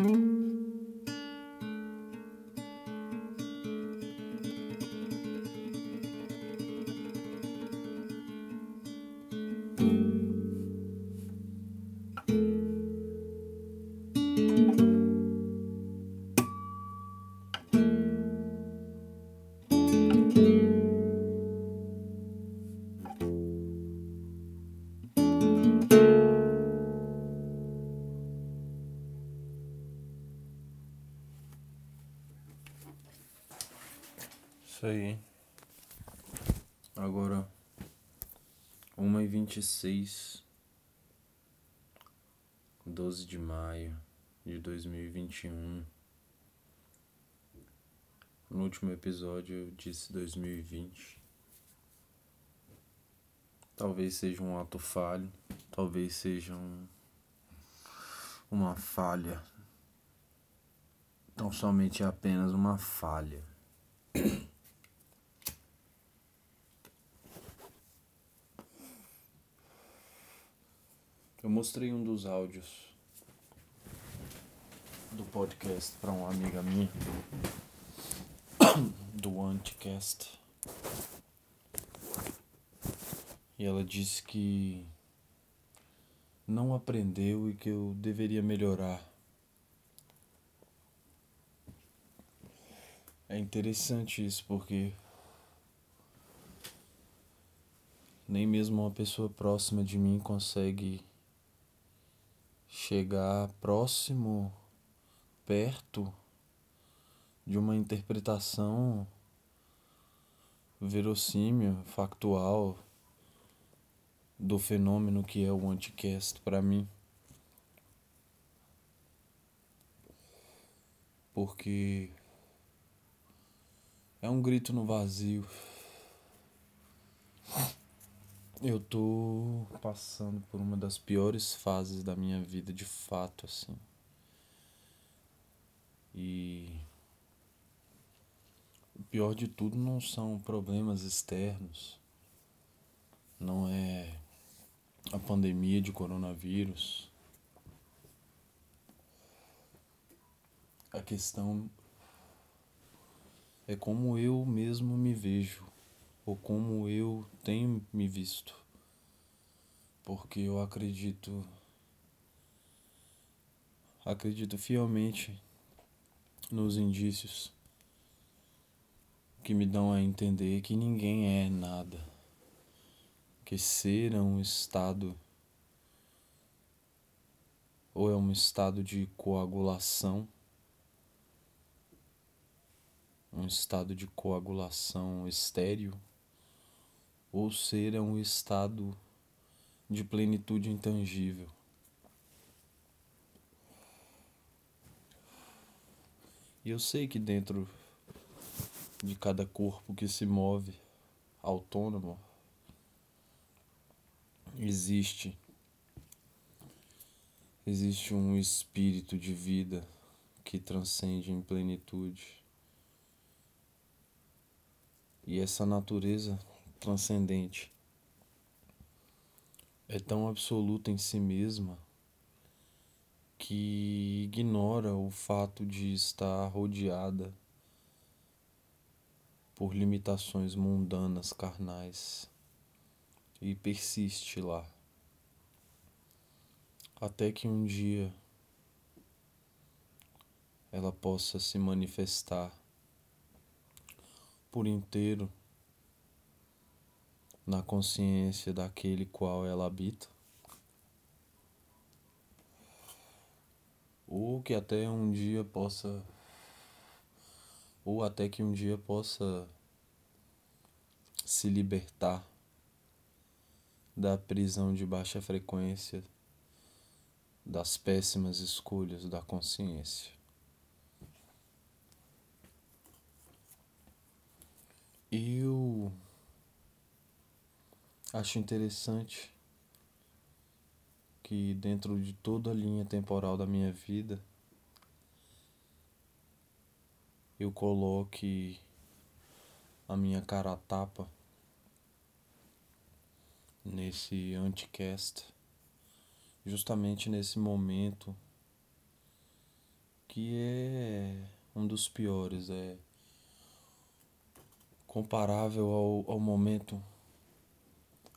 Música Isso aí. Agora, uma e vinte e seis, doze de maio de dois mil e vinte e um. No último episódio eu disse dois mil e vinte. Talvez seja um ato falho, talvez seja um, uma falha. Então somente apenas uma falha. Mostrei um dos áudios do podcast para uma amiga minha do Anticast. E ela disse que não aprendeu e que eu deveria melhorar. É interessante isso porque nem mesmo uma pessoa próxima de mim consegue chegar próximo, perto de uma interpretação verossímil, factual do fenômeno que é o anticast para mim. Porque é um grito no vazio. Eu tô passando por uma das piores fases da minha vida, de fato, assim. E o pior de tudo não são problemas externos, não é a pandemia de coronavírus. A questão é como eu mesmo me vejo ou como eu tenho me visto. Porque eu acredito acredito fielmente nos indícios que me dão a entender que ninguém é nada. Que ser é um estado ou é um estado de coagulação um estado de coagulação estéreo ou ser é um estado de plenitude intangível. E eu sei que dentro de cada corpo que se move autônomo existe existe um espírito de vida que transcende em plenitude. E essa natureza transcendente. É tão absoluta em si mesma que ignora o fato de estar rodeada por limitações mundanas carnais e persiste lá. Até que um dia ela possa se manifestar por inteiro na consciência daquele qual ela habita, ou que até um dia possa, ou até que um dia possa se libertar da prisão de baixa frequência das péssimas escolhas da consciência. Eu acho interessante que dentro de toda a linha temporal da minha vida eu coloque a minha cara a tapa nesse anticast justamente nesse momento que é um dos piores, é comparável ao, ao momento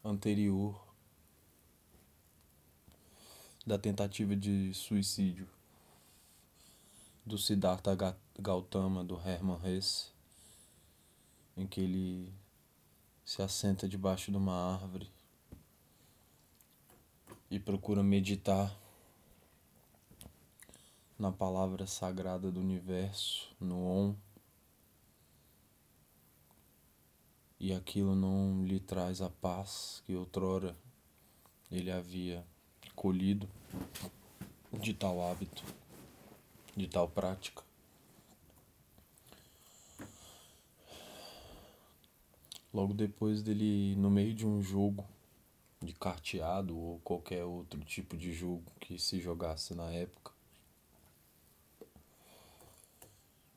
anterior da tentativa de suicídio do Siddhartha Gautama, do Hermann Hesse, em que ele se assenta debaixo de uma árvore e procura meditar na palavra sagrada do universo, no Om. E aquilo não lhe traz a paz que outrora ele havia colhido de tal hábito, de tal prática. Logo depois dele, no meio de um jogo de carteado ou qualquer outro tipo de jogo que se jogasse na época,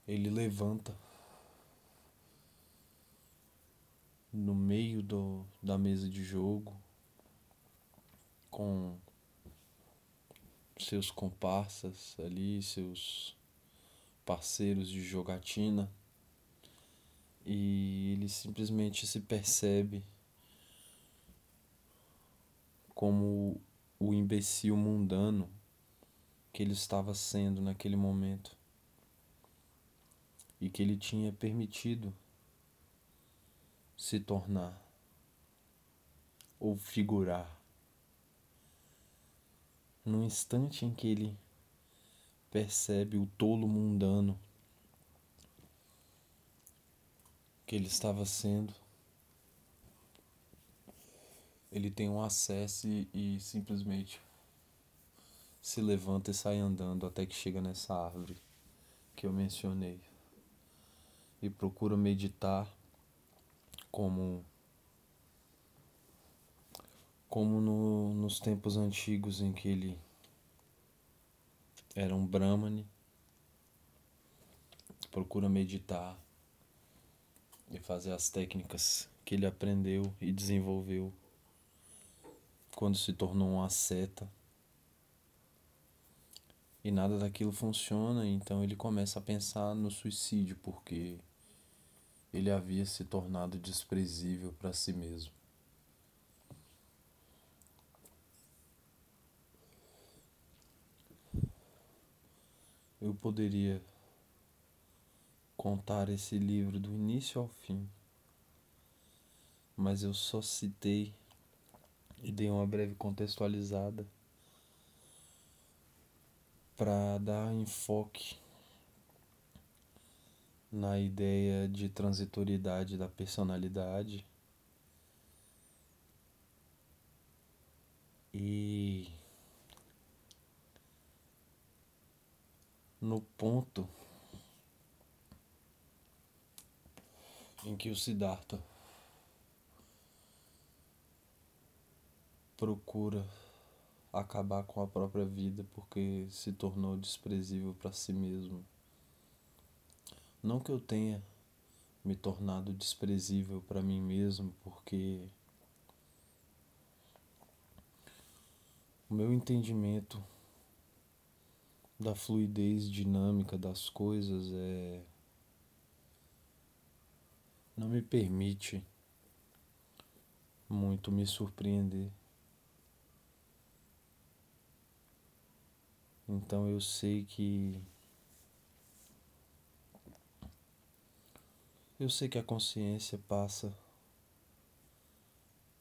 ele levanta no meio do, da mesa de jogo com seus comparsas ali, seus parceiros de jogatina, e ele simplesmente se percebe como o imbecil mundano que ele estava sendo naquele momento e que ele tinha permitido se tornar ou figurar. No instante em que ele percebe o tolo mundano que ele estava sendo, ele tem um acesso e, e simplesmente se levanta e sai andando até que chega nessa árvore que eu mencionei. E procura meditar como como no, nos tempos antigos em que ele era um brahmane, procura meditar e fazer as técnicas que ele aprendeu e desenvolveu quando se tornou um asceta. E nada daquilo funciona, então ele começa a pensar no suicídio porque ele havia se tornado desprezível para si mesmo. eu poderia contar esse livro do início ao fim, mas eu só citei e dei uma breve contextualizada para dar enfoque na ideia de transitoriedade da personalidade e no ponto em que o Siddhartha procura acabar com a própria vida porque se tornou desprezível para si mesmo. Não que eu tenha me tornado desprezível para mim mesmo, porque o meu entendimento da fluidez dinâmica das coisas é não me permite muito me surpreender. Então eu sei que eu sei que a consciência passa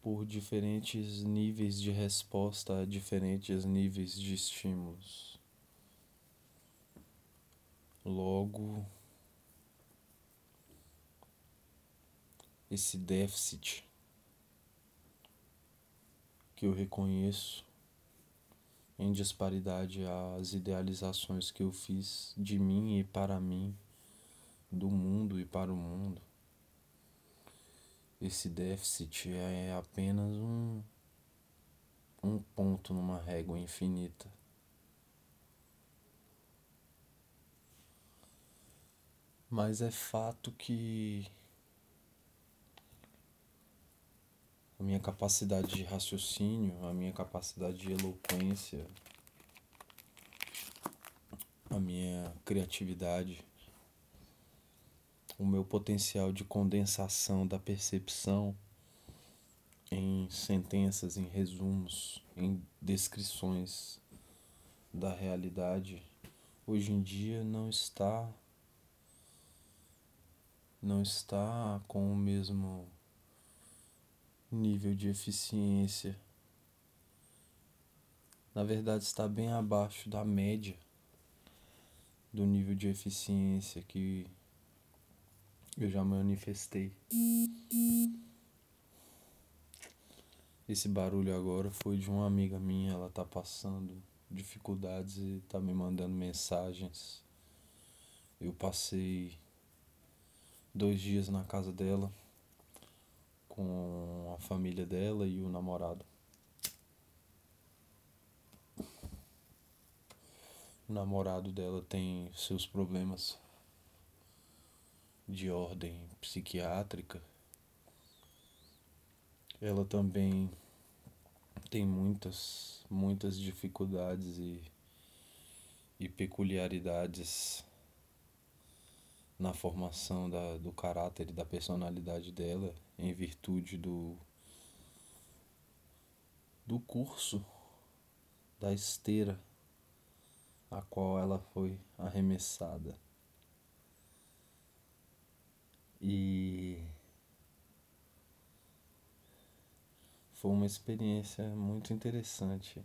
por diferentes níveis de resposta a diferentes níveis de estímulos. Logo, esse déficit que eu reconheço em disparidade às idealizações que eu fiz de mim e para mim, do mundo e para o mundo. Esse déficit é apenas um, um ponto numa régua infinita. Mas é fato que a minha capacidade de raciocínio, a minha capacidade de eloquência, a minha criatividade, o meu potencial de condensação da percepção em sentenças, em resumos, em descrições da realidade, hoje em dia não está não está com o mesmo nível de eficiência. Na verdade, está bem abaixo da média do nível de eficiência que eu já manifestei. Esse barulho agora foi de uma amiga minha, ela tá passando dificuldades e tá me mandando mensagens. Eu passei dois dias na casa dela com a família dela e o namorado. O namorado dela tem seus problemas de ordem psiquiátrica. Ela também tem muitas, muitas dificuldades e, e peculiaridades na formação da, do caráter e da personalidade dela em virtude do, do curso da esteira a qual ela foi arremessada. E foi uma experiência muito interessante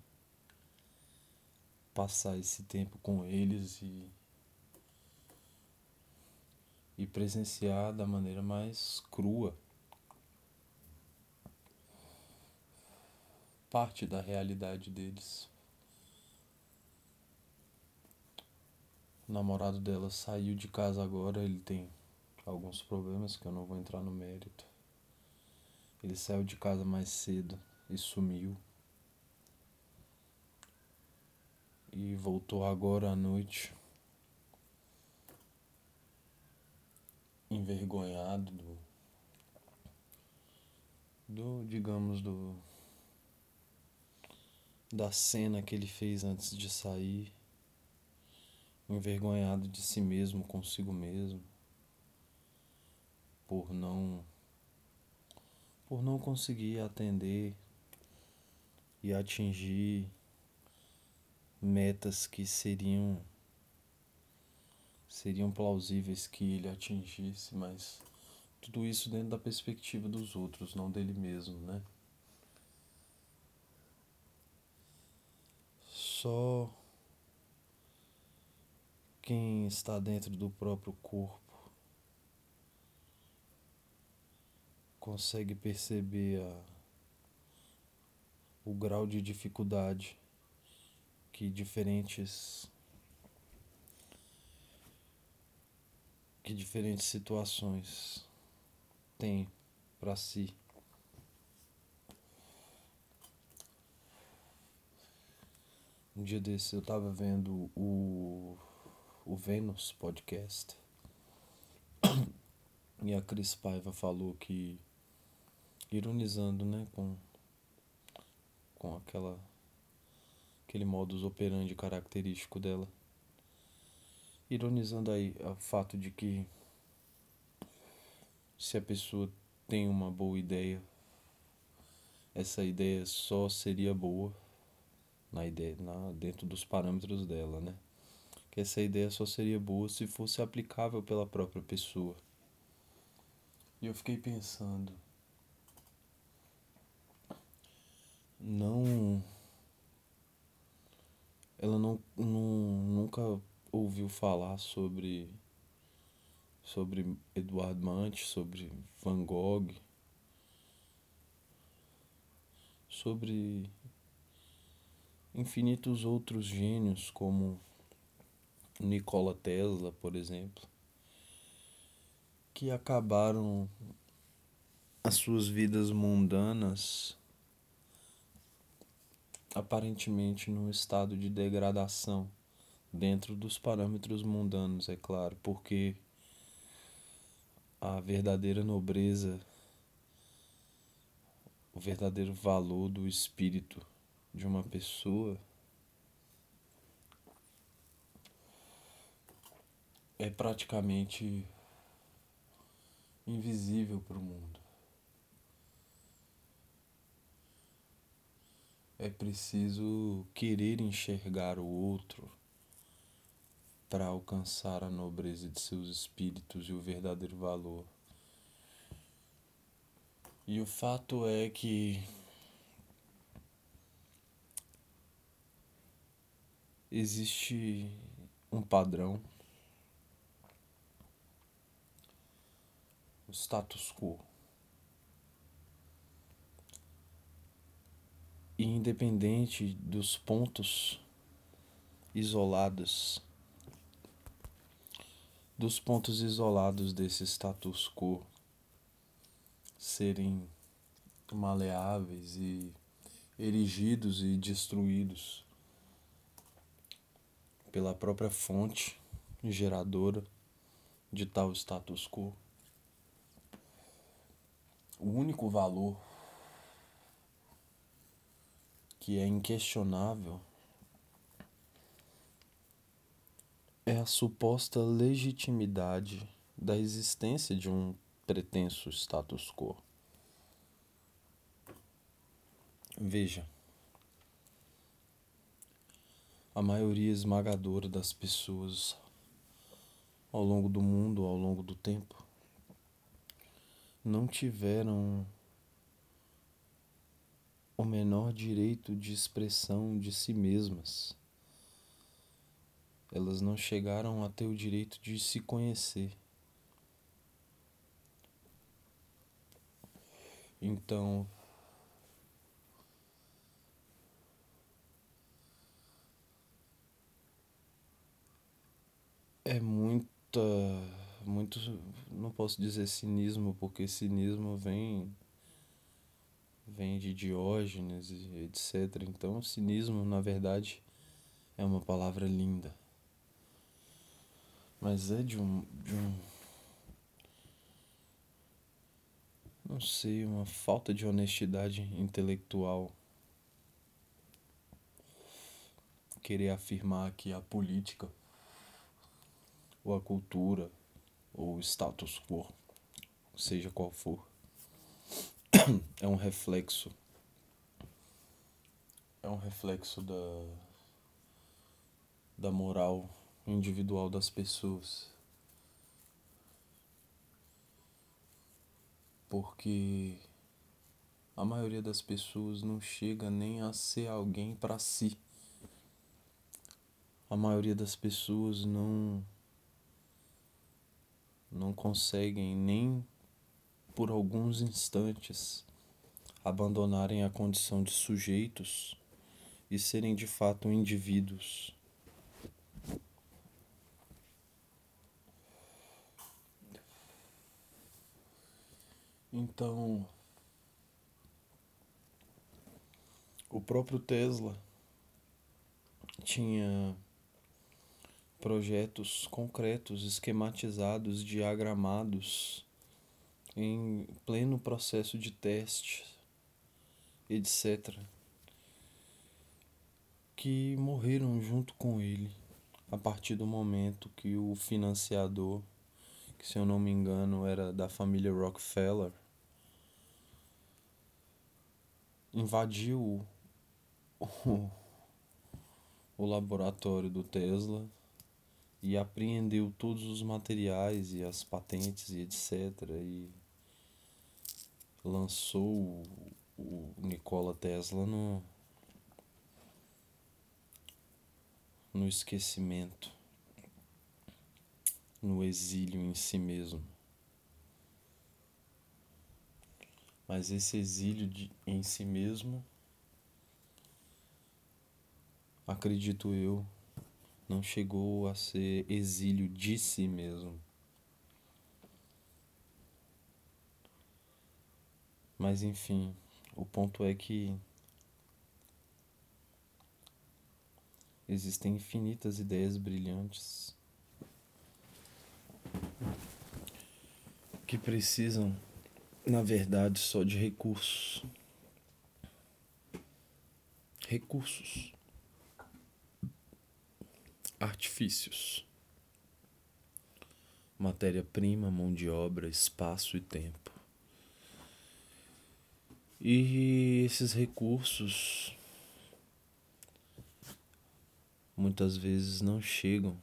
passar esse tempo com eles e e presenciar da maneira mais crua parte da realidade deles. O namorado dela saiu de casa agora, ele tem alguns problemas que eu não vou entrar no mérito. Ele saiu de casa mais cedo e sumiu. E voltou agora à noite. envergonhado do, do digamos do da cena que ele fez antes de sair, envergonhado de si mesmo, consigo mesmo, por não por não conseguir atender e atingir metas que seriam seriam plausíveis que ele atingisse, mas tudo isso dentro da perspectiva dos outros, não dele mesmo, né? Só quem está dentro do próprio corpo consegue perceber a, o grau de dificuldade que diferentes que diferentes situações tem para si. Um dia desse eu tava vendo o, o Vênus podcast e a Cris Paiva falou que, ironizando, né, com, com aquela aquele modus operandi característico dela ironizando aí o fato de que se a pessoa tem uma boa ideia, essa ideia só seria boa na ideia, na, dentro dos parâmetros dela, né? Que essa ideia só seria boa se fosse aplicável pela própria pessoa. E eu fiquei pensando, não ela não, não nunca ouviu falar sobre sobre Eduardo Mante, sobre Van Gogh, sobre infinitos outros gênios como Nikola Tesla, por exemplo, que acabaram as suas vidas mundanas aparentemente num estado de degradação dentro dos parâmetros mundanos, é claro, porque a verdadeira nobreza, o verdadeiro valor do espírito de uma pessoa é praticamente invisível para o mundo. É preciso querer enxergar o outro para alcançar a nobreza de seus espíritos e o verdadeiro valor. E o fato é que existe um padrão, o status quo. E independente dos pontos isolados, dos pontos isolados desse status quo serem maleáveis e erigidos e destruídos pela própria fonte geradora de tal status quo. O único valor que é inquestionável é a suposta legitimidade da existência de um pretenso status quo. Veja, a maioria esmagadora das pessoas ao longo do mundo, ao longo do tempo, não tiveram o menor direito de expressão de si mesmas. Elas não chegaram a ter o direito de se conhecer. Então, é muita, muito, não posso dizer cinismo, porque cinismo vem vem de Diógenes etc. Então, cinismo, na verdade, é uma palavra linda. Mas é de um, de um. Não sei, uma falta de honestidade intelectual. Querer afirmar que a política, ou a cultura, ou o status quo, seja qual for, é um reflexo é um reflexo da da moral individual das pessoas. Porque a maioria das pessoas não chega nem a ser alguém para si. A maioria das pessoas não não conseguem nem por alguns instantes, abandonarem a condição de sujeitos e serem de fato indivíduos. Então, o próprio Tesla tinha projetos concretos, esquematizados, diagramados em pleno processo de teste, etc., que morreram junto com ele a partir do momento que o financiador, que se eu não me engano era da família Rockefeller, invadiu o, o laboratório do Tesla e apreendeu todos os materiais e as patentes e etc. E lançou o Nikola Tesla no, no esquecimento, no exílio em si mesmo. Mas esse exílio de, em si mesmo, acredito eu, não chegou a ser exílio de si mesmo. Mas enfim, o ponto é que existem infinitas ideias brilhantes que precisam, na verdade, só de recursos. Recursos. Artifícios. matéria-prima, mão de obra, espaço e tempo. E esses recursos muitas vezes não chegam,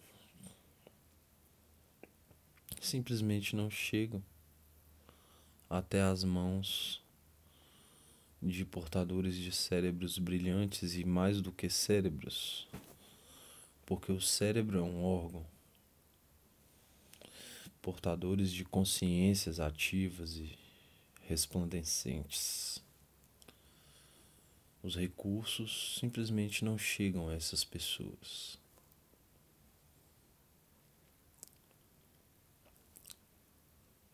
simplesmente não chegam até as mãos de portadores de cérebros brilhantes e mais do que cérebros, porque o cérebro é um órgão. Portadores de consciências ativas e resplandecentes. Os recursos simplesmente não chegam a essas pessoas.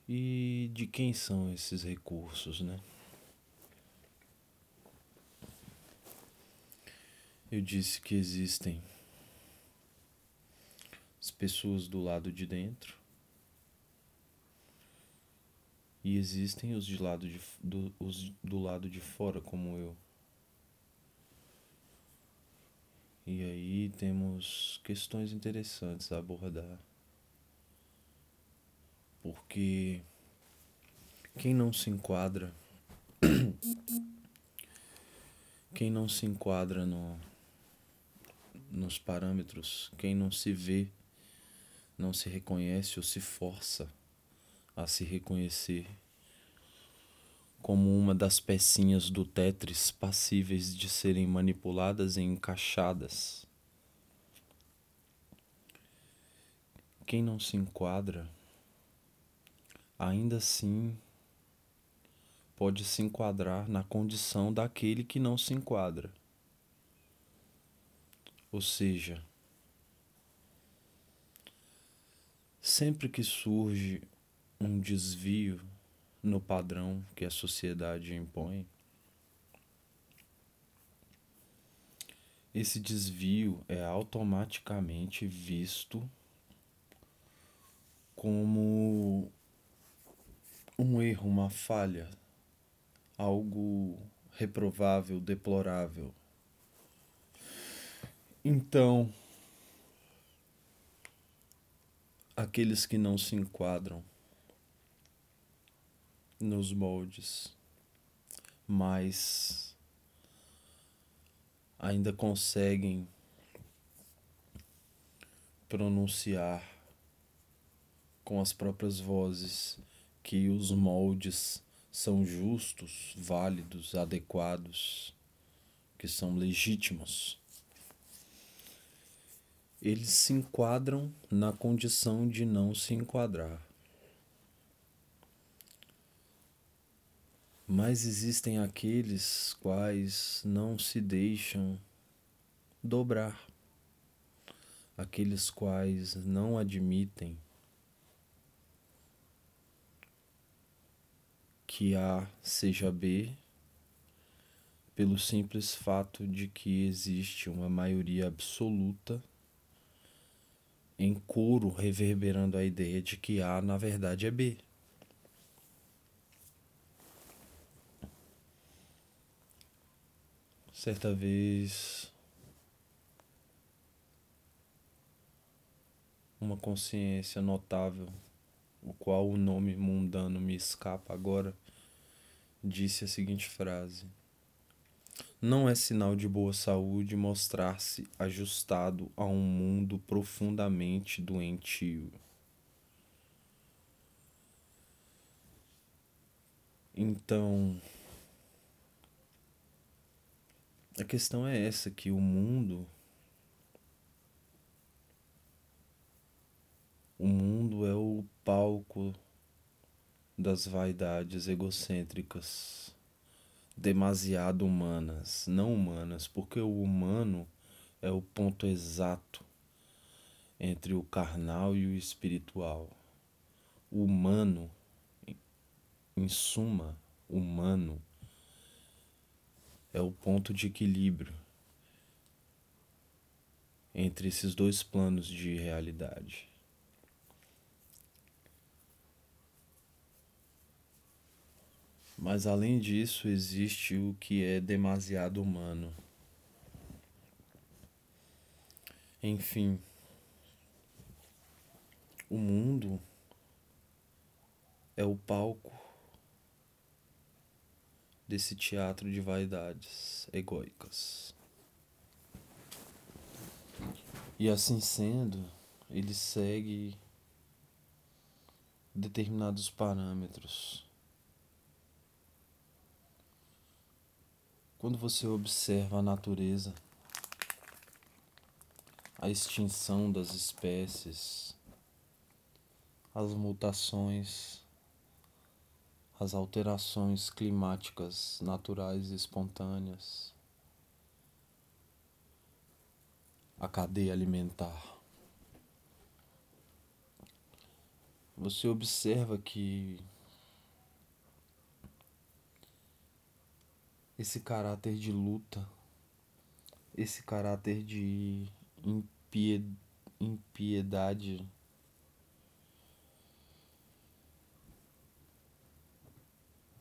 E de quem são esses recursos, né? Eu disse que existem as pessoas do lado de dentro e existem os, de lado de, do, os do lado de fora, como eu. E aí temos questões interessantes a abordar. Porque quem não se enquadra, quem não se enquadra no, nos parâmetros, quem não se vê, não se reconhece ou se força a se reconhecer como uma das pecinhas do Tetris passíveis de serem manipuladas e encaixadas. Quem não se enquadra, ainda assim pode se enquadrar na condição daquele que não se enquadra. Ou seja, sempre que surge um desvio no padrão que a sociedade impõe, esse desvio é automaticamente visto como um erro, uma falha, algo reprovável, deplorável. Então, aqueles que não se enquadram nos moldes, mas ainda conseguem pronunciar com as próprias vozes que os moldes são justos, válidos, adequados, que são legítimos eles se enquadram na condição de não se enquadrar. Mas existem aqueles quais não se deixam dobrar, aqueles quais não admitem que A seja B pelo simples fato de que existe uma maioria absoluta em coro reverberando a ideia de que A na verdade é B. Certa vez, uma consciência notável, o qual o nome mundano me escapa agora, disse a seguinte frase. Não é sinal de boa saúde mostrar-se ajustado a um mundo profundamente doentio. Então, a questão é essa que o mundo o mundo é o palco das vaidades egocêntricas demasiado humanas, não humanas, porque o humano é o ponto exato entre o carnal e o espiritual. O humano, em suma, humano, é o ponto de equilíbrio entre esses dois planos de realidade. Mas além disso, existe o que é demasiado humano. Enfim, o mundo é o palco desse teatro de vaidades egóicas. E assim sendo, ele segue determinados parâmetros. Quando você observa a natureza, a extinção das espécies, as mutações, as alterações climáticas naturais e espontâneas, a cadeia alimentar. Você observa que esse caráter de luta, esse caráter de impiedade.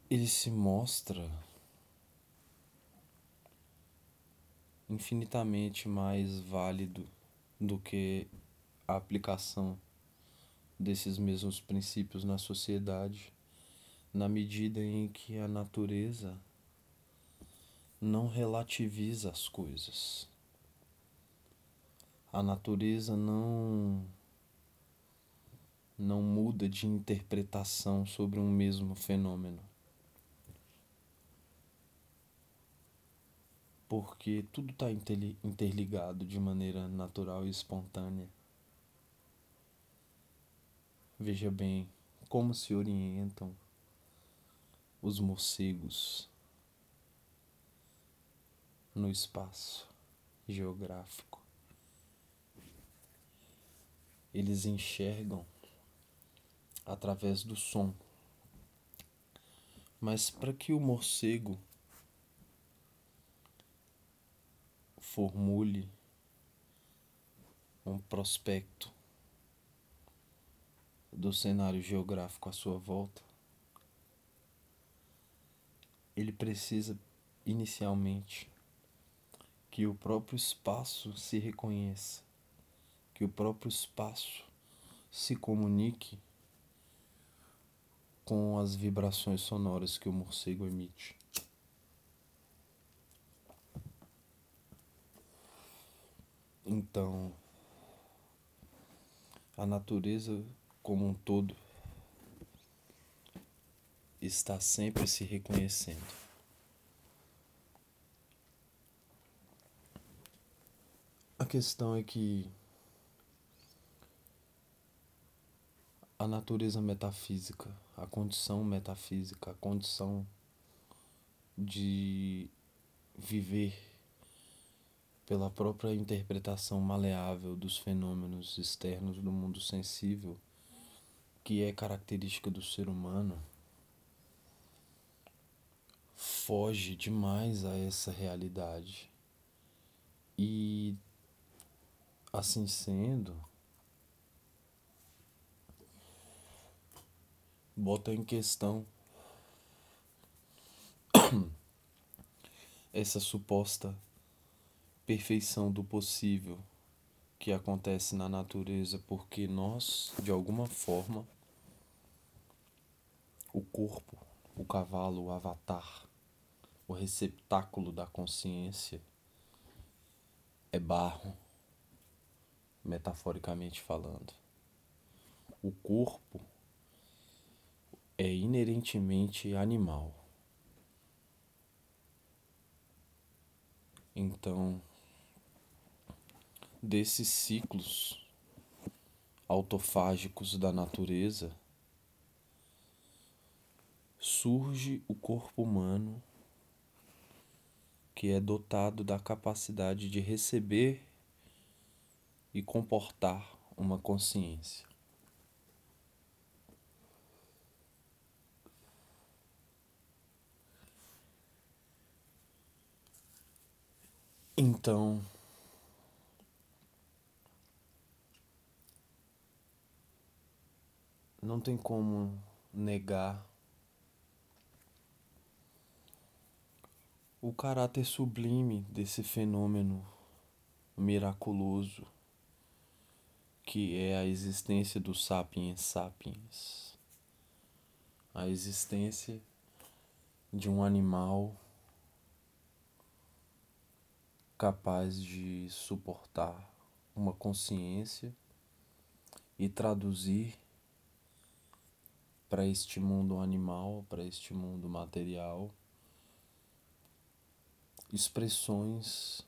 Ele se mostra infinitamente mais válido do que a aplicação desses mesmos princípios na sociedade, na medida em que a natureza não relativiza as coisas. A natureza não não muda de interpretação sobre um mesmo fenômeno. Porque tudo está interligado de maneira natural e espontânea. Veja bem como se orientam os morcegos no espaço geográfico. Eles enxergam através do som. Mas para que o morcego formule um prospecto do cenário geográfico à sua volta, ele precisa inicialmente que o próprio espaço se reconheça, que o próprio espaço se comunique com as vibrações sonoras que o morcego emite. Então, a natureza como um todo está sempre se reconhecendo. A questão é que a natureza metafísica, a condição metafísica, a condição de viver pela própria interpretação maleável dos fenômenos externos do mundo sensível que é característica do ser humano foge demais a essa realidade. E assim sendo, bota em questão essa suposta perfeição do possível que acontece na natureza, porque nós, de alguma forma, o corpo, o cavalo, o avatar, o receptáculo da consciência é barro, metaforicamente falando. O corpo é inerentemente animal. Então, desses ciclos autofágicos da natureza, surge o corpo humano que é dotado da capacidade de receber e comportar uma consciência. Então, não tem como negar o caráter sublime desse fenômeno miraculoso que é a existência do sapiens sapiens. a existência de um animal capaz de suportar uma consciência e traduzir para este mundo animal, para este mundo material, expressões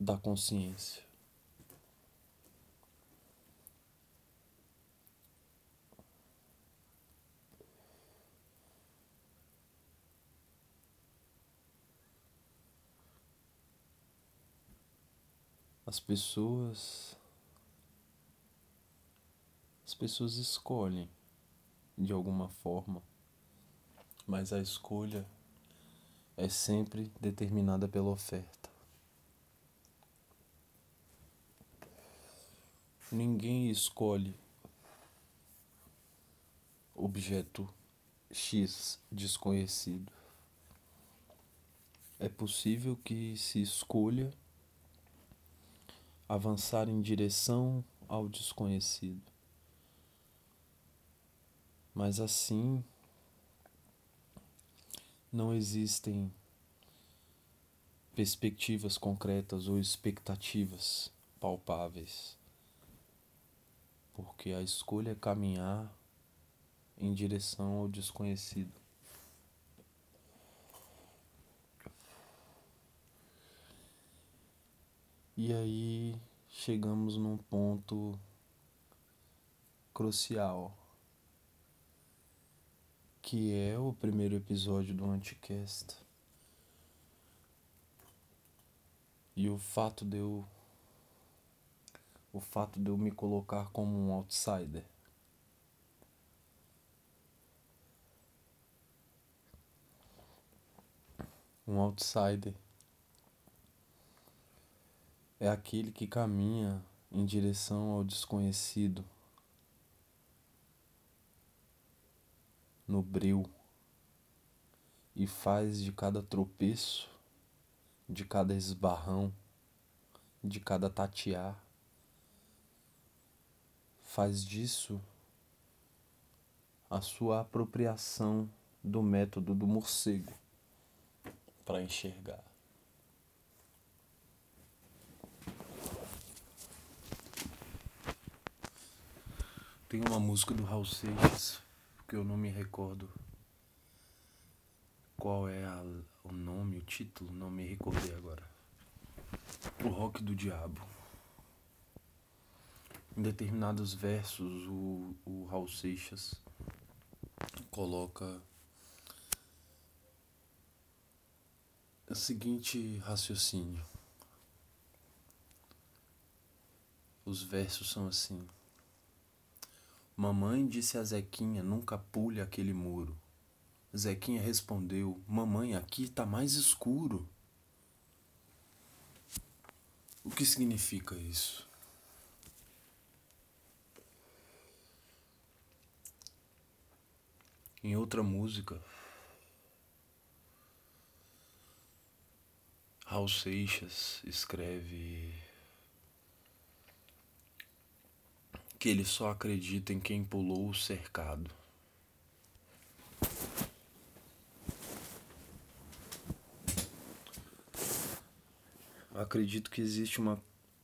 da consciência. As pessoas as pessoas escolhem de alguma forma, mas a escolha é sempre determinada pela oferta. Ninguém escolhe objeto X desconhecido. É possível que se escolha avançar em direção ao desconhecido. Mas assim, não existem perspectivas concretas ou expectativas palpáveis, porque a escolha é caminhar em direção ao desconhecido. E aí chegamos num ponto crucial, que é o primeiro episódio do Anticast. E o fato de eu o fato de eu me colocar como um outsider. Um outsider é aquele que caminha em direção ao desconhecido, no breu, e faz de cada tropeço, de cada esbarrão, de cada tatear, faz disso a sua apropriação do método do morcego para enxergar. Tem uma música do Raul Seixas que eu não me recordo qual é a, o nome, o título, não me recordei agora. O Rock do Diabo. Em determinados versos, o, o Raul Seixas coloca o seguinte raciocínio. Os versos são assim. Mamãe disse a Zequinha: nunca pule aquele muro. Zequinha respondeu: Mamãe, aqui está mais escuro. O que significa isso? Em outra música, Raul Seixas escreve que ele só acredita em quem pulou o cercado. Acredito que existe uma,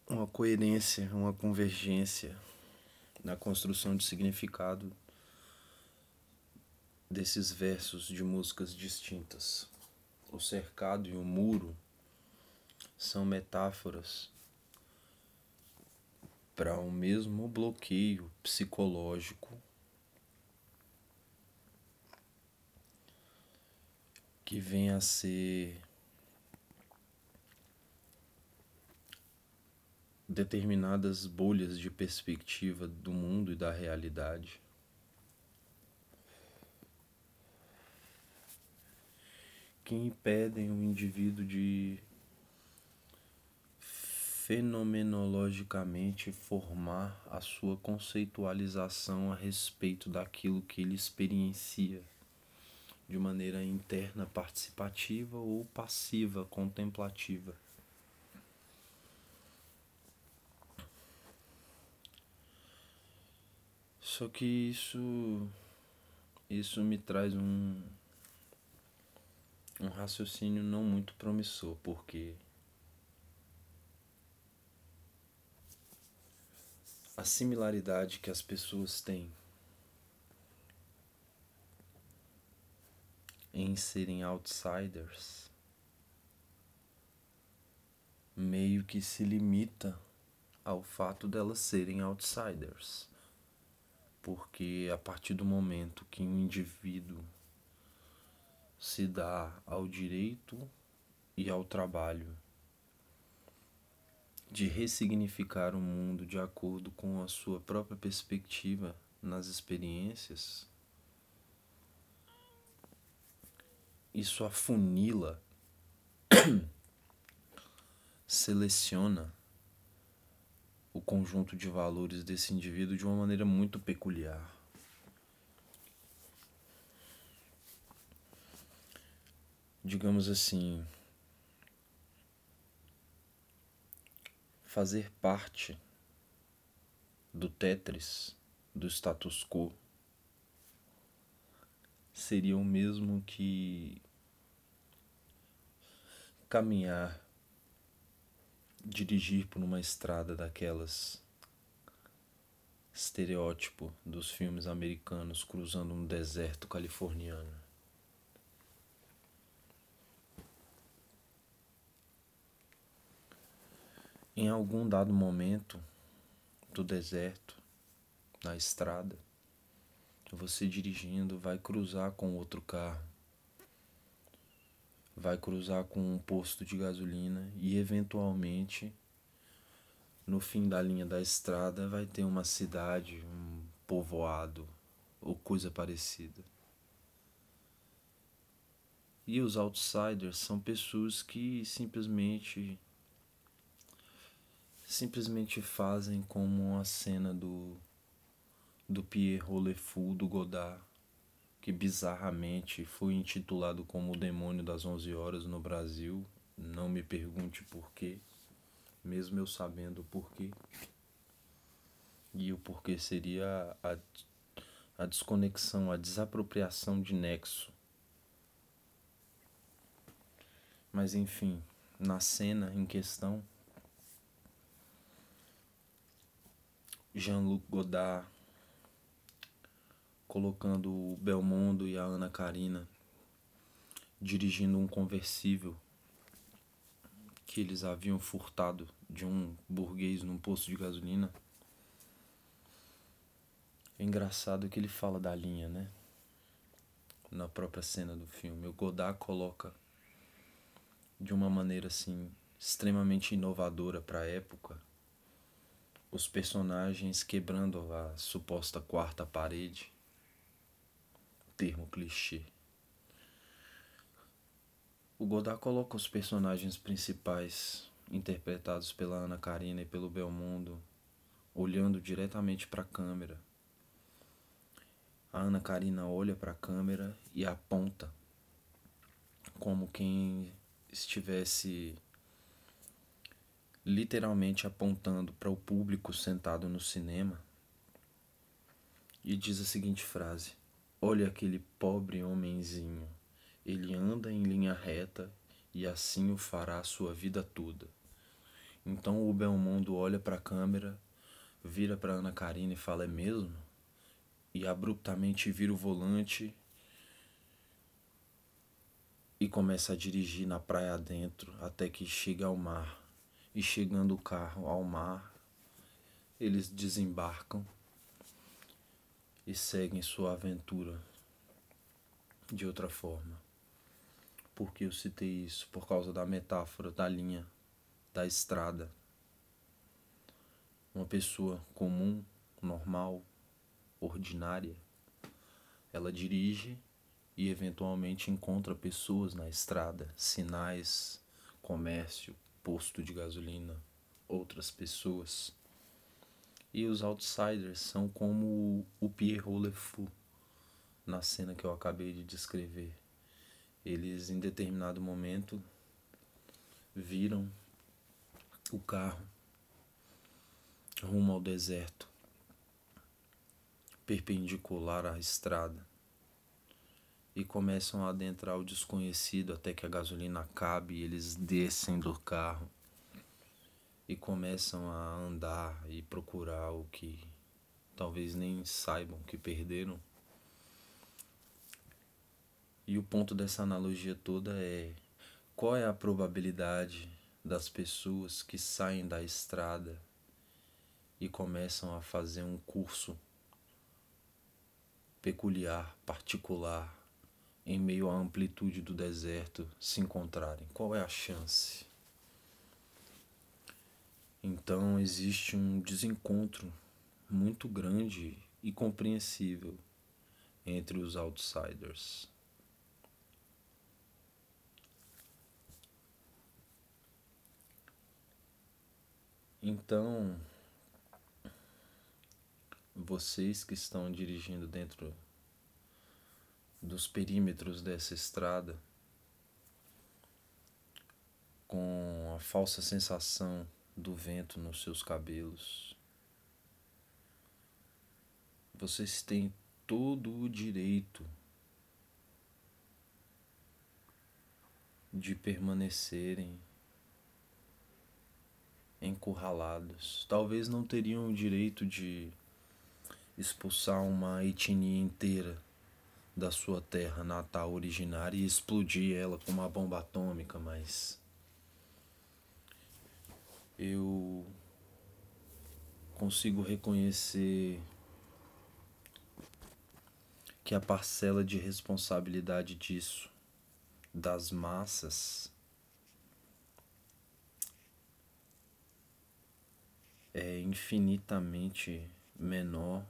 uma coerência, uma convergência na construção de significado desses versos de músicas distintas. O cercado e o muro são metáforas para o mesmo bloqueio psicológico que vem a ser determinadas bolhas de perspectiva do mundo e da realidade. Que impedem o indivíduo de fenomenologicamente formar a sua conceitualização a respeito daquilo que ele experiencia de maneira interna participativa ou passiva contemplativa. Só que isso isso me traz um, um raciocínio não muito promissor, porque a similaridade que as pessoas têm em serem outsiders meio que se limita ao fato delas serem outsiders. Porque a partir do momento que um indivíduo se dá ao direito e ao trabalho de ressignificar o mundo de acordo com a sua própria perspectiva nas experiências, isso afunila, seleciona o conjunto de valores desse indivíduo de uma maneira muito peculiar. Digamos assim, fazer parte do Tetris, do status quo, seria o mesmo que caminhar, dirigir por uma estrada daquelas estereótipo dos filmes americanos cruzando um deserto californiano. Em algum dado momento do deserto, na estrada, você dirigindo vai cruzar com outro carro, vai cruzar com um posto de gasolina e eventualmente no fim da linha da estrada vai ter uma cidade, um povoado ou coisa parecida. E os outsiders são pessoas que simplesmente simplesmente fazem como a cena do do Pierrot Le Fou do Godard, que bizarramente foi intitulado como O Demônio das Onze Horas no Brasil. Não me pergunte por quê, mesmo eu sabendo o porquê. E o porquê seria a, a desconexão, a desapropriação de nexo. Mas enfim, na cena em questão, Jean-Luc Godard colocando o Belmondo e a Ana Karina dirigindo um conversível que eles haviam furtado de um burguês num posto de gasolina. É engraçado que ele fala da linha, né? Na própria cena do filme. O Godard coloca de uma maneira assim extremamente inovadora para a época os personagens quebrando a suposta quarta parede, termo clichê. O Godard coloca os personagens principais, interpretados pela Ana Karina e pelo Belmondo, olhando diretamente para a câmera. A Ana Karina olha para a câmera e aponta, como quem estivesse literalmente apontando para o público sentado no cinema, e diz a seguinte frase: Olha aquele pobre homenzinho, ele anda em linha reta e assim o fará a sua vida toda. Então o Belmondo olha para a câmera, vira para Ana Karina e fala: É mesmo? E abruptamente vira o volante e começa a dirigir na praia adentro até que chega ao mar e chegando o carro ao mar, eles desembarcam e seguem sua aventura de outra forma. Por que eu citei isso? Por causa da metáfora da linha, da estrada. Uma pessoa comum, normal, ordinária, ela dirige e eventualmente encontra pessoas na estrada, sinais, comércio, posto de gasolina, outras pessoas. E os outsiders são como o Pierrot Le Fou na cena que eu acabei de descrever. Eles em determinado momento viram o carro rumo ao deserto, perpendicular à estrada, e começam a adentrar o desconhecido até que a gasolina acabe e eles descem do carro e começam a andar e procurar o que talvez nem saibam que perderam. E o ponto dessa analogia toda é qual é a probabilidade das pessoas que saem da estrada e começam a fazer um curso peculiar, particular, em meio à amplitude do deserto se encontrarem? Qual é a chance? Então existe um desencontro muito grande e compreensível entre os outsiders. Então, vocês que estão dirigindo dentro dos perímetros dessa estrada, com a falsa sensação do vento nos seus cabelos, vocês têm todo o direito de permanecerem encurralados. Talvez não teriam o direito de expulsar uma etnia inteira da sua terra natal originária e explodir ela com uma bomba atômica, mas eu consigo reconhecer que a parcela de responsabilidade disso, das massas, é infinitamente menor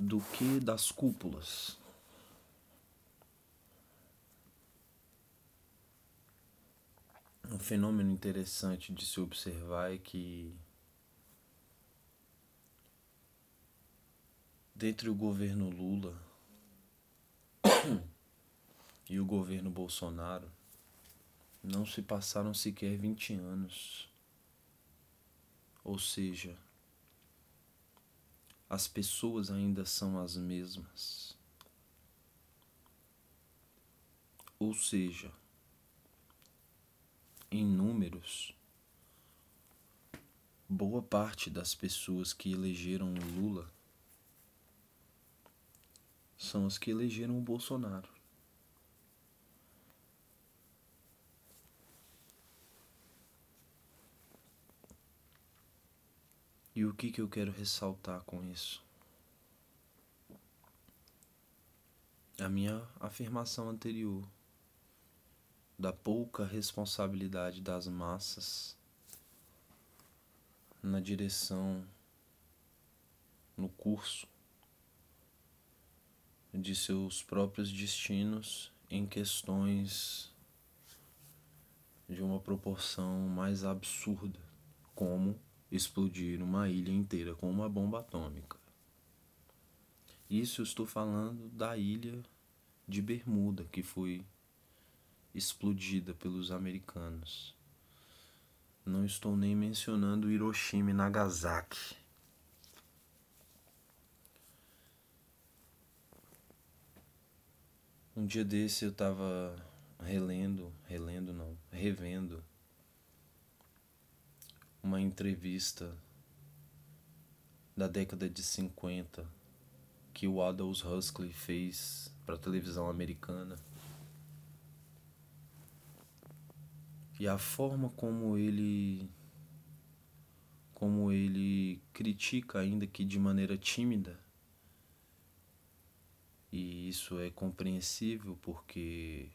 do que das cúpulas. Um fenômeno interessante de se observar é que dentre o governo Lula e o governo Bolsonaro não se passaram sequer 20 anos. Ou seja, as pessoas ainda são as mesmas. Ou seja, em números, boa parte das pessoas que elegeram o Lula são as que elegeram o Bolsonaro. E o que, que eu quero ressaltar com isso? A minha afirmação anterior da pouca responsabilidade das massas na direção, no curso de seus próprios destinos em questões de uma proporção mais absurda, como explodir uma ilha inteira com uma bomba atômica. Isso eu estou falando da ilha de Bermuda, que foi explodida pelos americanos. Não estou nem mencionando Hiroshima e Nagasaki. Um dia desse eu estava relendo, relendo não, revendo uma entrevista da década de 50 que o Aldous Huxley fez para a televisão americana. E a forma como ele como ele critica ainda que de maneira tímida e isso é compreensível porque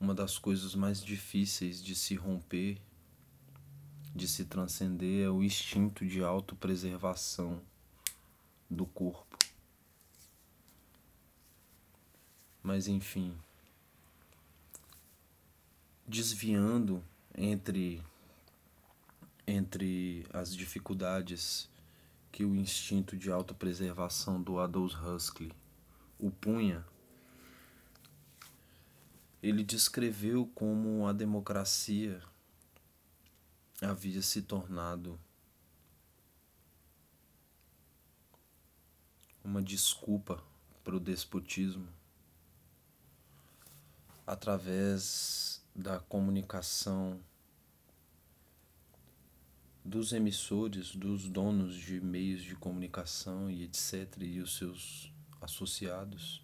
uma das coisas mais difíceis de se romper, de se transcender, é o instinto de autopreservação do corpo. Mas enfim, desviando entre entre as dificuldades que o instinto de autopreservação do Adolf Huxley o punha ele descreveu como a democracia havia se tornado uma desculpa para o despotismo através da comunicação dos emissores, dos donos de meios de comunicação e etc., e os seus associados,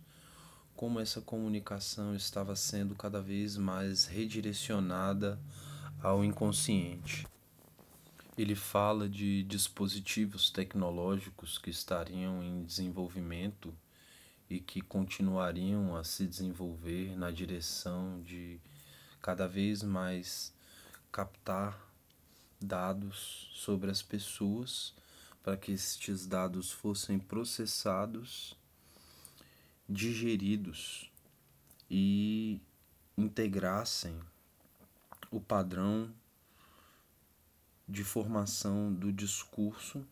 como essa comunicação estava sendo cada vez mais redirecionada ao inconsciente. Ele fala de dispositivos tecnológicos que estariam em desenvolvimento e que continuariam a se desenvolver na direção de cada vez mais captar dados sobre as pessoas para que estes dados fossem processados, digeridos e integrassem o padrão de formação do discurso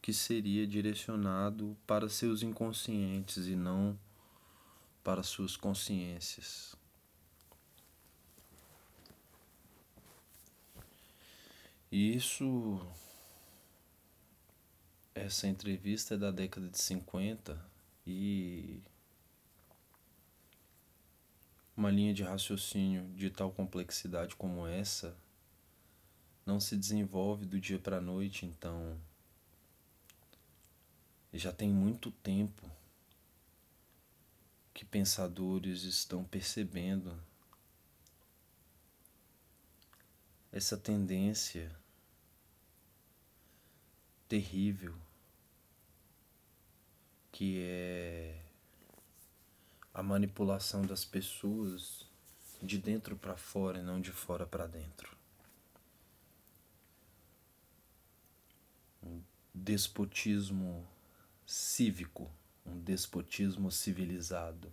que seria direcionado para seus inconscientes e não para suas consciências. E isso, essa entrevista é da década de 50 e uma linha de raciocínio de tal complexidade como essa não se desenvolve do dia para a noite, então já tem muito tempo que pensadores estão percebendo essa tendência terrível que é a manipulação das pessoas de dentro para fora e não de fora para dentro. Um despotismo cívico, um despotismo civilizado,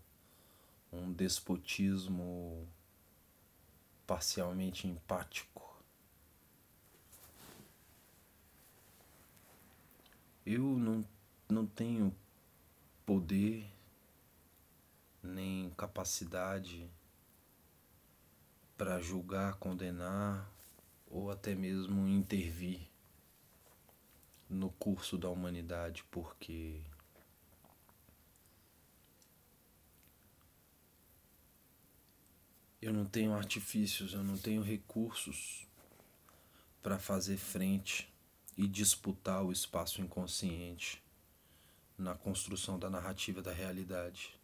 um despotismo parcialmente empático Eu não, não tenho poder nem capacidade para julgar, condenar ou até mesmo intervir no curso da humanidade, porque eu não tenho artifícios, eu não tenho recursos para fazer frente e disputar o espaço inconsciente na construção da narrativa da realidade.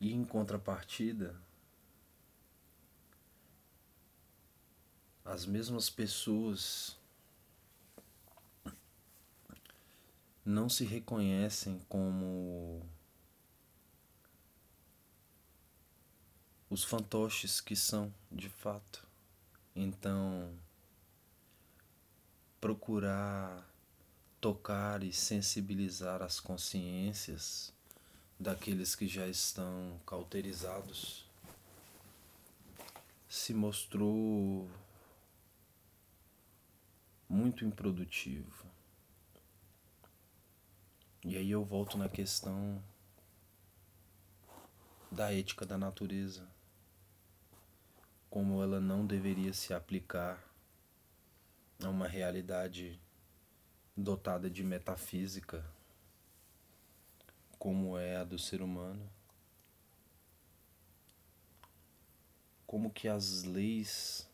E em contrapartida, as mesmas pessoas não se reconhecem como os fantoches que são de fato. Então, procurar tocar e sensibilizar as consciências daqueles que já estão cauterizados se mostrou muito improdutivo. E aí eu volto na questão da ética da natureza, como ela não deveria se aplicar é uma realidade dotada de metafísica, como é a do ser humano. Como que as leis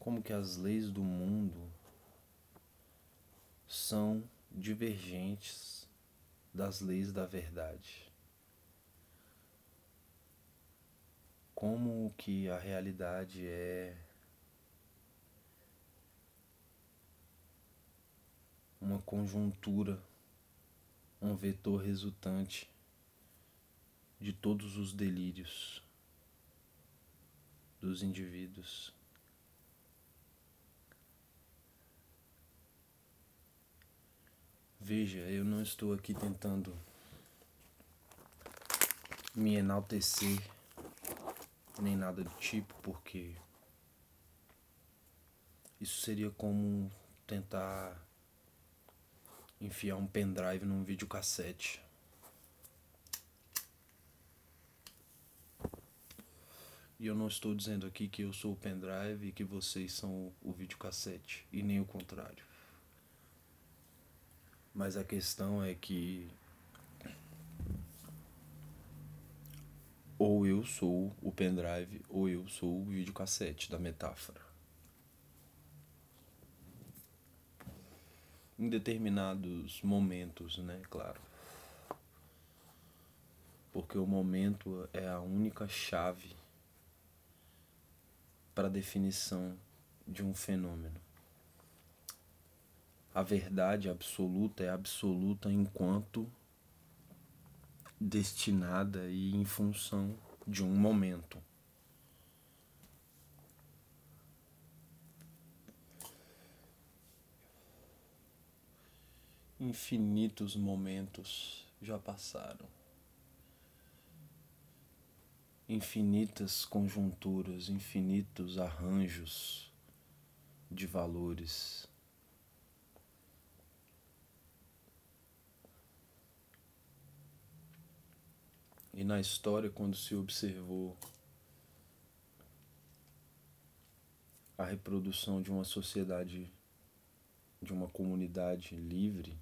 como que as leis do mundo são divergentes das leis da verdade. como que a realidade é uma conjuntura, um vetor resultante de todos os delírios dos indivíduos. Veja, eu não estou aqui tentando me enaltecer nem nada do tipo, porque isso seria como tentar enfiar um pendrive num videocassete. E eu não estou dizendo aqui que eu sou o pendrive e que vocês são o videocassete, e nem o contrário. Mas a questão é que ou eu sou o pendrive ou eu sou o videocassete da metáfora. Em determinados momentos, né, claro. Porque o momento é a única chave para a definição de um fenômeno. A verdade absoluta é absoluta enquanto destinada e em função de um momento. Infinitos momentos já passaram. Infinitas conjunturas, infinitos arranjos de valores E na história, quando se observou a reprodução de uma sociedade, de uma comunidade livre,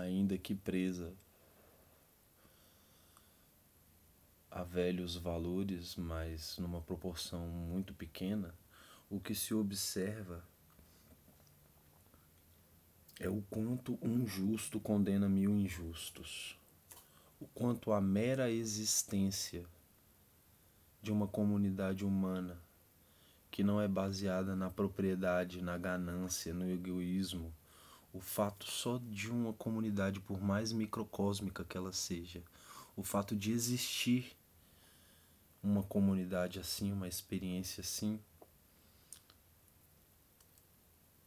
ainda que presa a velhos valores, mas numa proporção muito pequena, o que se observa é o quanto um justo condena mil injustos, o quanto a mera existência de uma comunidade humana que não é baseada na propriedade, na ganância, no egoísmo, o fato só de uma comunidade, por mais microcósmica que ela seja, o fato de existir uma comunidade assim, uma experiência assim,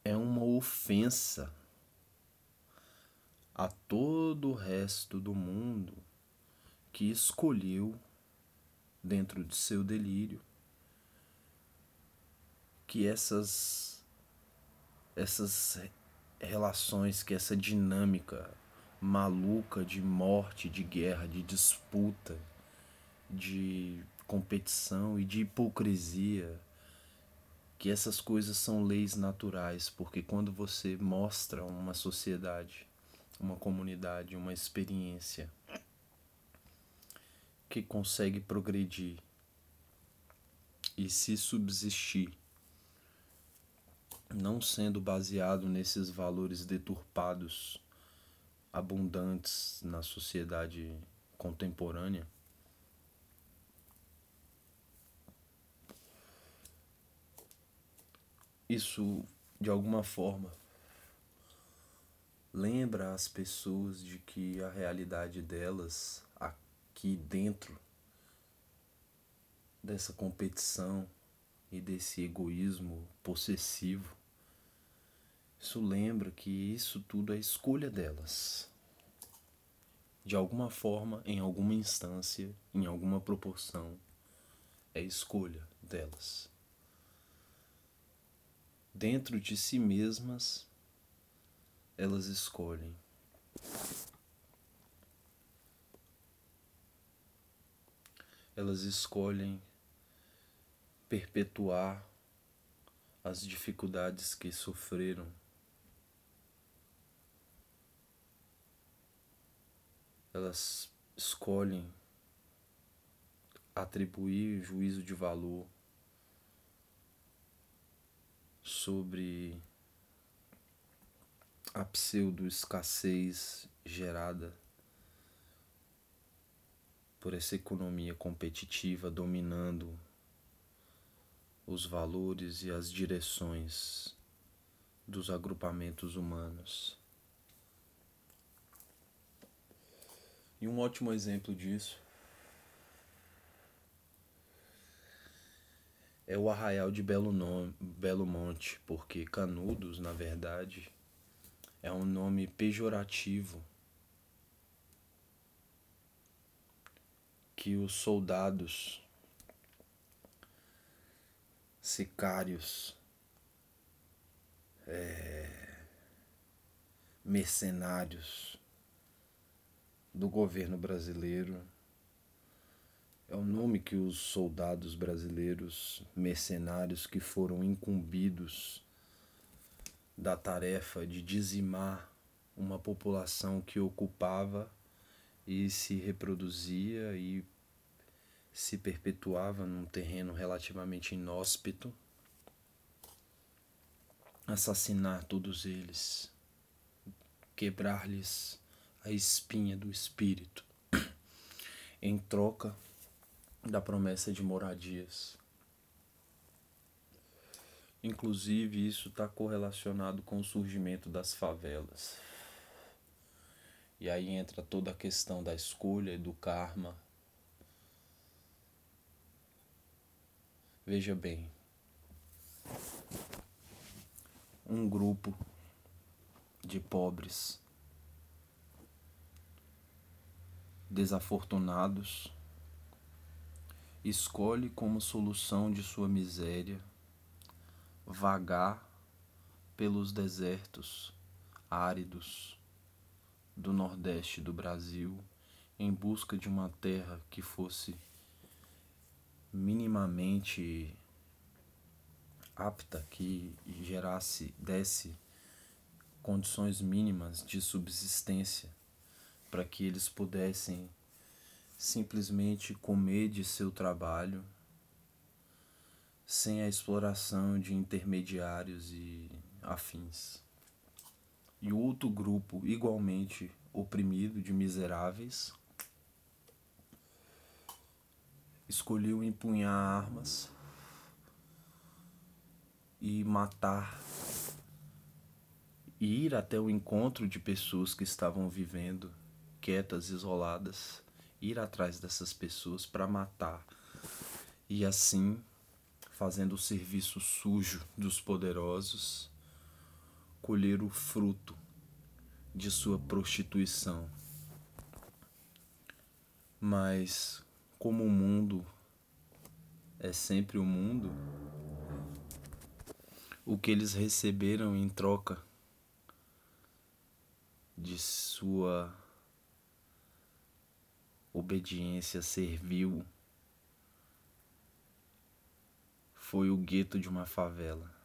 é uma ofensa a todo o resto do mundo que escolheu, dentro de seu delírio, que essas, essas relações, que essa dinâmica maluca de morte, de guerra, de disputa, de competição e de hipocrisia, que essas coisas são leis naturais, porque quando você mostra uma sociedade uma comunidade, uma experiência que consegue progredir e se subsistir, não sendo baseado nesses valores deturpados, abundantes na sociedade contemporânea. Isso, de alguma forma, lembra as pessoas de que a realidade delas aqui dentro dessa competição e desse egoísmo possessivo, isso lembra que isso tudo é escolha delas. De alguma forma, em alguma instância, em alguma proporção, é escolha delas. Dentro de si mesmas elas escolhem. Elas escolhem perpetuar as dificuldades que sofreram. Elas escolhem atribuir juízo de valor sobre a pseudo-escassez gerada por essa economia competitiva dominando os valores e as direções dos agrupamentos humanos. E um ótimo exemplo disso é o arraial de Belo, Nome, Belo Monte, porque Canudos, na verdade, é um nome pejorativo que os soldados sicários é, mercenários do governo brasileiro. É o nome que os soldados brasileiros mercenários que foram incumbidos da tarefa de dizimar uma população que ocupava e se reproduzia e se perpetuava num terreno relativamente inóspito, assassinar todos eles, quebrar-lhes a espinha do espírito, em troca da promessa de moradias. Inclusive, isso está correlacionado com o surgimento das favelas. E aí entra toda a questão da escolha e do karma. Veja bem, um grupo de pobres desafortunados escolhe como solução de sua miséria vagar pelos desertos áridos do Nordeste do Brasil em busca de uma terra que fosse minimamente apta, que gerasse, desse condições mínimas de subsistência para que eles pudessem simplesmente comer de seu trabalho sem a exploração de intermediários e afins. E outro grupo igualmente oprimido de miseráveis escolheu empunhar armas e matar e ir até o encontro de pessoas que estavam vivendo quietas, isoladas, ir atrás dessas pessoas para matar e assim fazendo o serviço sujo dos poderosos colher o fruto de sua prostituição. Mas, como o mundo é sempre o mundo, o que eles receberam em troca de sua obediência servil foi o gueto de uma favela.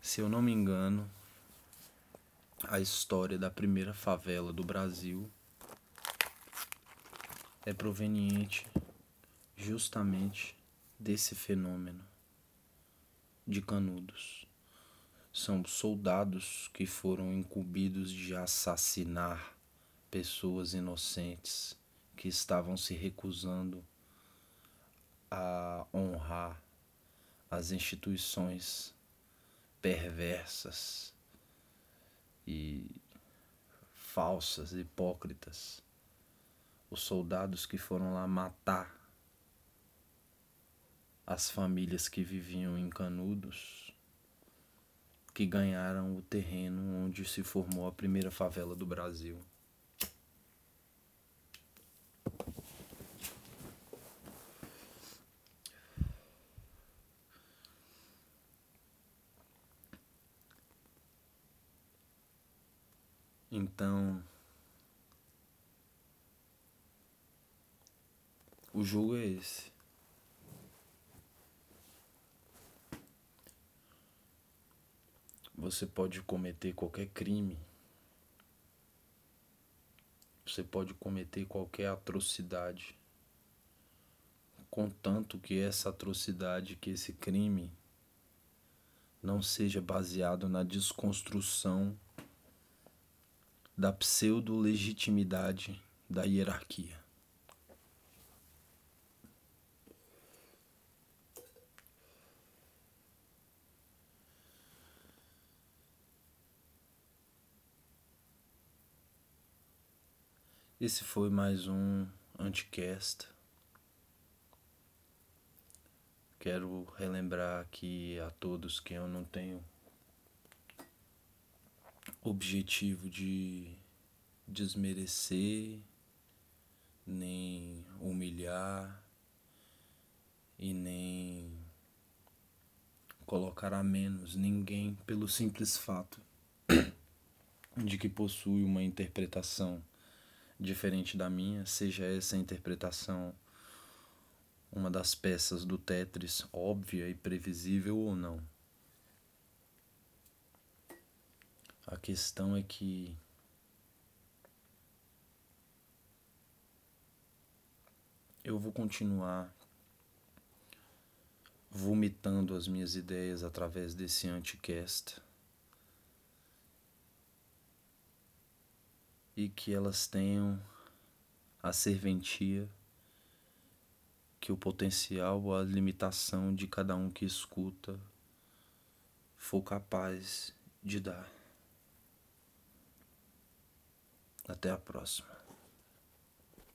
Se eu não me engano, a história da primeira favela do Brasil é proveniente justamente desse fenômeno de canudos. São soldados que foram incumbidos de assassinar pessoas inocentes que estavam se recusando a honrar as instituições perversas e falsas, hipócritas, os soldados que foram lá matar as famílias que viviam em Canudos, que ganharam o terreno onde se formou a primeira favela do Brasil. Então, o jogo é esse. Você pode cometer qualquer crime. Você pode cometer qualquer atrocidade. Contanto que essa atrocidade, que esse crime não seja baseado na desconstrução da pseudo-legitimidade da hierarquia. Esse foi mais um Anticast. Quero relembrar aqui a todos que eu não tenho objetivo de desmerecer, nem humilhar e nem colocar a menos ninguém pelo simples fato de que possui uma interpretação diferente da minha, seja essa interpretação uma das peças do Tetris óbvia e previsível ou não. A questão é que eu vou continuar vomitando as minhas ideias através desse anticast e que elas tenham a serventia que o potencial ou a limitação de cada um que escuta for capaz de dar. Até a próxima.